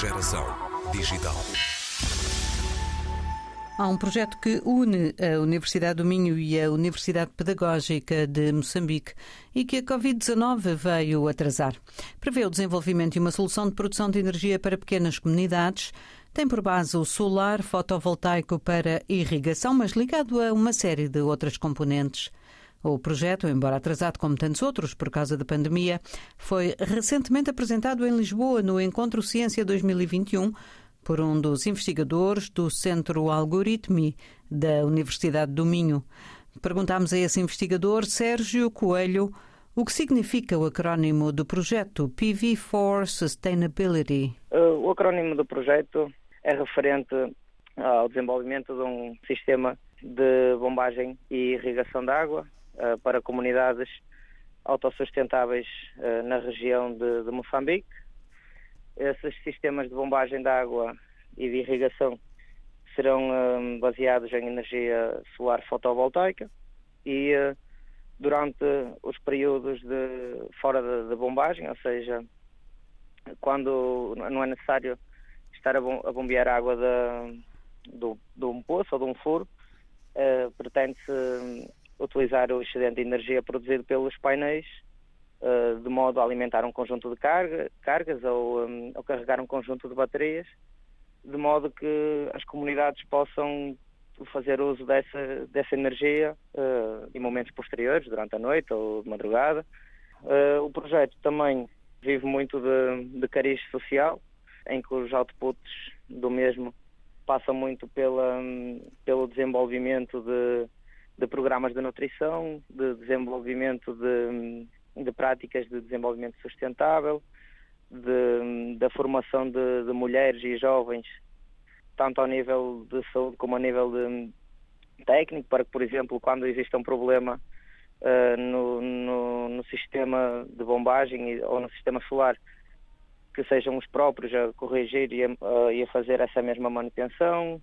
Geração digital. Há um projeto que une a Universidade do Minho e a Universidade Pedagógica de Moçambique e que a Covid-19 veio atrasar. Prevê o desenvolvimento de uma solução de produção de energia para pequenas comunidades. Tem por base o solar fotovoltaico para irrigação, mas ligado a uma série de outras componentes. O projeto, embora atrasado como tantos outros por causa da pandemia, foi recentemente apresentado em Lisboa no Encontro Ciência 2021 por um dos investigadores do Centro Algoritmi da Universidade do Minho. Perguntámos a esse investigador, Sérgio Coelho, o que significa o acrónimo do projeto PV4 Sustainability. O acrónimo do projeto é referente ao desenvolvimento de um sistema de bombagem e irrigação de água eh, para comunidades autossustentáveis eh, na região de, de Moçambique. Esses sistemas de bombagem de água e de irrigação serão eh, baseados em energia solar fotovoltaica e durante os períodos de fora de, de, bombagem, ou seja, quando não é necessário estar a, bombear água de, de, de um poço ou de um furo, uh, pretende-se utilizar o excedente de energia produzido pelos painéis uh, de modo a alimentar um conjunto de carga, cargas ou, um, ou, carregar um conjunto de baterias, de modo que as comunidades possam fazer uso dessa, dessa energia uh, em momentos posteriores, durante a noite ou de madrugada. Uh, o projeto também vive muito de, de cariz social, em que os outputs do mesmo passam muito pela, um, pelo desenvolvimento de de programas de nutrição, de desenvolvimento de, de práticas de desenvolvimento sustentável, de, da formação de, de, mulheres e jovens, tanto ao nível de saúde como ao nível técnico, para que, por exemplo, quando existe um problema uh, no, no, no, sistema de bombagem ou no sistema solar, que sejam os próprios a corrigir e a, uh, e a fazer essa mesma manutenção,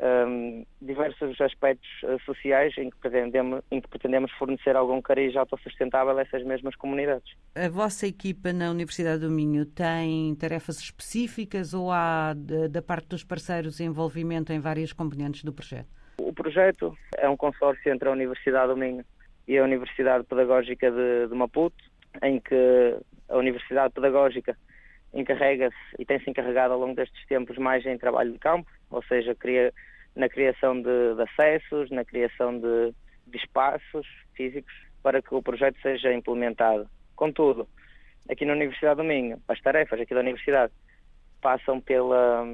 um, diversos aspectos uh, sociais em que, pretendemos, em que pretendemos fornecer algum cariz autossustentável a essas mesmas comunidades. A vossa equipa na Universidade do Minho tem tarefas específicas ou há, da parte dos parceiros, envolvimento em várias componentes do projeto? O projeto é um consórcio entre a Universidade do Minho e a Universidade Pedagógica de, de Maputo, em que a Universidade Pedagógica encarrega-se e tem-se encarregado ao longo destes tempos mais em trabalho de campo, ou seja, cria, na criação de, de acessos, na criação de, de, espaços físicos para que o projeto seja implementado. Contudo, aqui na Universidade do Minho, as tarefas aqui da Universidade passam pela,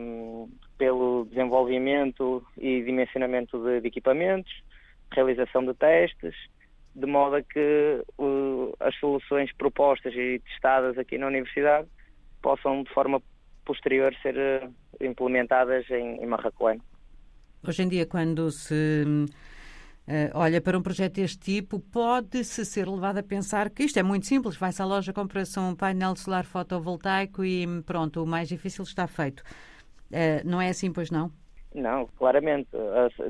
pelo desenvolvimento e dimensionamento de, de equipamentos, realização de testes, de modo a que as soluções propostas e testadas aqui na Universidade possam de forma posterior ser uh, implementadas em, em. Hoje em dia, quando se uh, olha para um projeto deste tipo, pode-se ser levado a pensar que isto é muito simples, vai-se à loja, compra-se um painel solar fotovoltaico e pronto, o mais difícil está feito. Uh, não é assim, pois não? Não, claramente.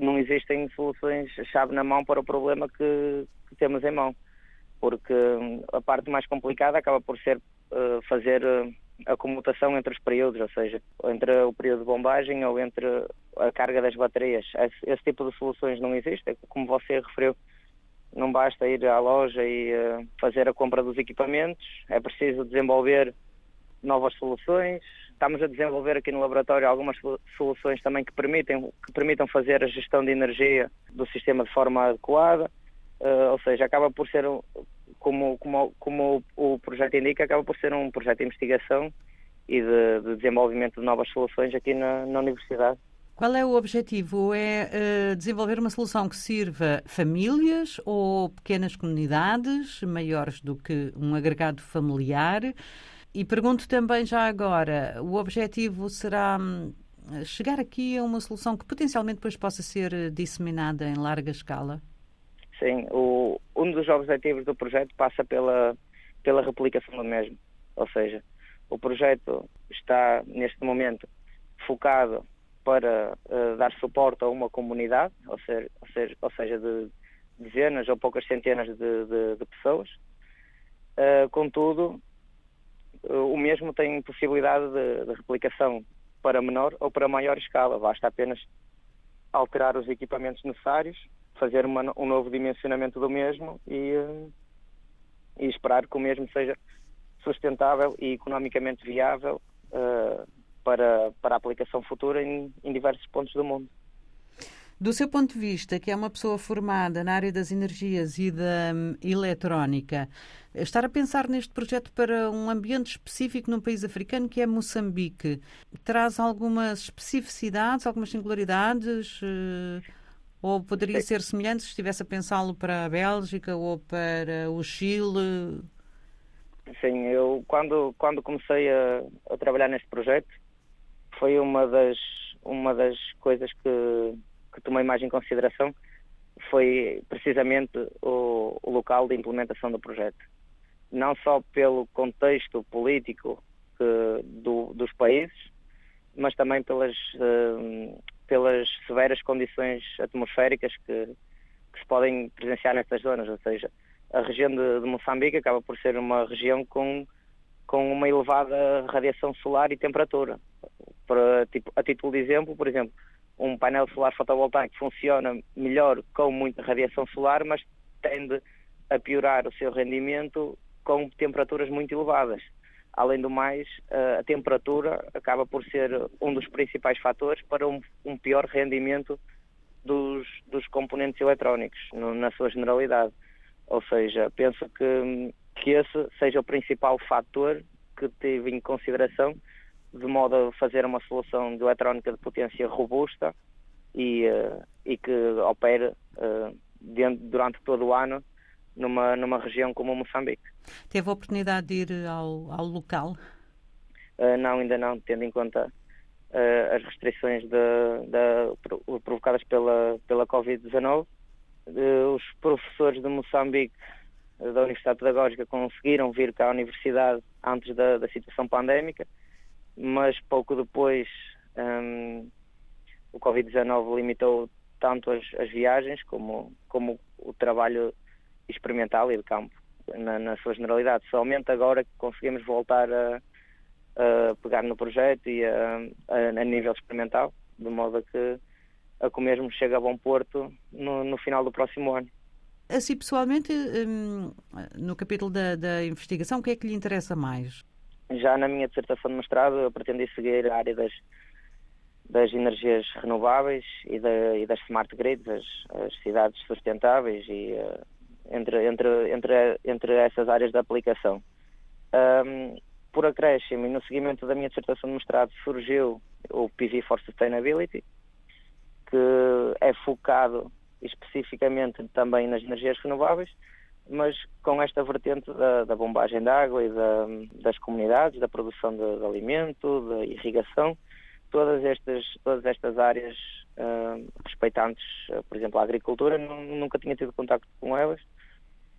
Não existem soluções chave na mão para o problema que, que temos em mão. Porque hum, a parte mais complicada acaba por ser uh, fazer a comutação entre os períodos, ou seja, entre o período de bombagem ou entre a carga das baterias. Esse, esse tipo de soluções não existe, como você referiu. Não basta ir à loja e uh, fazer a compra dos equipamentos, é preciso desenvolver novas soluções. Estamos a desenvolver aqui no laboratório algumas soluções também que permitem, que permitam fazer a gestão de energia do sistema de forma adequada. Uh, ou seja, acaba por ser como, como, como o projeto indica, acaba por ser um projeto de investigação e de, de desenvolvimento de novas soluções aqui na, na Universidade. Qual é o objetivo? É uh, desenvolver uma solução que sirva famílias ou pequenas comunidades maiores do que um agregado familiar? E pergunto também já agora, o objetivo será hum, chegar aqui a uma solução que potencialmente depois possa ser disseminada em larga escala? Sim, o, um dos objetivos do projeto passa pela, pela replicação do mesmo. Ou seja, o projeto está, neste momento, focado para uh, dar suporte a uma comunidade, ou seja, ou seja, ou seja de dezenas ou poucas centenas de, de, de pessoas. Uh, contudo, o mesmo tem possibilidade de, de replicação para menor ou para maior escala. Basta apenas alterar os equipamentos necessários, fazer uma, um novo dimensionamento do mesmo e, uh, e, esperar que o mesmo seja sustentável e economicamente viável uh, para, para a aplicação futura em, em diversos pontos do mundo. Do seu ponto de vista, que é uma pessoa formada na área das energias e da um, eletrónica, estar a pensar neste projeto para um ambiente específico num país africano que é Moçambique, traz algumas especificidades, algumas singularidades? Uh, ou poderia ser semelhante se estivesse a pensá-lo para a Bélgica ou para o Chile? Sim, eu quando, quando comecei a, a trabalhar neste projeto foi uma das, uma das coisas que que tomei mais em consideração foi precisamente o, o local de implementação do projeto. Não só pelo contexto político que, do, dos países, mas também pelas, uh, pelas severas condições atmosféricas que, que, se podem presenciar nestas zonas. Ou seja, a região de, de Moçambique acaba por ser uma região com, com uma elevada radiação solar e temperatura. Para, tipo, a título de exemplo, por exemplo, um painel solar fotovoltaico funciona melhor com muita radiação solar, mas tende a piorar o seu rendimento com temperaturas muito elevadas. Além do mais, a temperatura acaba por ser um dos principais fatores para um, pior rendimento dos, dos componentes eletrónicos, no, na sua generalidade. Ou seja, penso que, que esse seja o principal fator que tive em consideração de modo a fazer uma solução de eletrónica de potência robusta e, uh, e que opere dentro, durante todo o ano numa, numa região como Moçambique. Teve a oportunidade de ir ao, ao local? Uh, não, ainda não, tendo em conta as restrições de, de, provocadas pela, pela Covid-19. os professores de Moçambique da Universidade Pedagógica conseguiram vir cá à Universidade antes da, da situação pandémica mas pouco depois um, o Covid-19 limitou tanto as, as, viagens como, como o trabalho experimental e de campo na, na sua generalidade. Somente agora que conseguimos voltar a, a pegar no projeto e a, a, a, nível experimental, de modo a que, a que o mesmo chegue a bom porto no, no final do próximo ano. Assim, pessoalmente, hum, no capítulo da, da investigação, o que é que lhe interessa mais? Já na minha dissertação de mestrado eu pretendi seguir a área das, das energias renováveis e, da, e das smart grids, as, as, cidades sustentáveis e uh, entre, entre, entre, entre essas áreas de aplicação. Um, por acréscimo e no seguimento da minha dissertação de mestrado surgiu o PV for Sustainability, que é focado especificamente também nas energias renováveis, mas com esta vertente da, da bombagem de água e da, das comunidades, da produção de, de, alimento, da irrigação, todas estas, todas estas áreas uh, respeitantes, uh, por exemplo, a agricultura, nunca tinha tido contato com elas,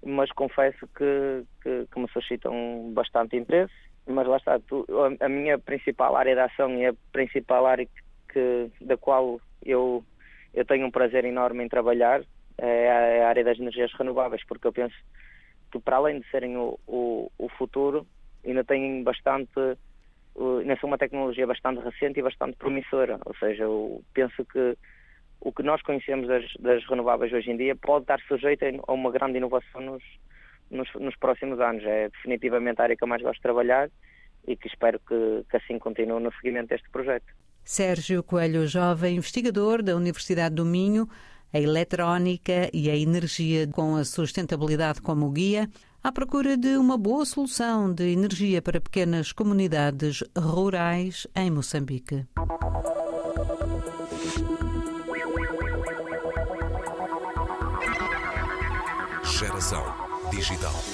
mas confesso que, que, que, me suscitam bastante interesse. Mas lá está, tu, a, a, minha principal área de ação e a principal área que, da qual eu, eu tenho um prazer enorme em trabalhar é a área das energias renováveis, porque eu penso que para além de serem o, o, o futuro, ainda têm bastante, ainda são uma tecnologia bastante recente e bastante promissora, ou seja, eu penso que o que nós conhecemos das, das renováveis hoje em dia pode estar sujeito a uma grande inovação nos, nos, nos, próximos anos. É definitivamente a área que eu mais gosto de trabalhar e que espero que, que assim continue no seguimento deste projeto. Sérgio Coelho Jovem, investigador da Universidade do Minho, a eletrónica e a energia com a sustentabilidade como guia, à procura de uma boa solução de energia para pequenas comunidades rurais em Moçambique. Digital.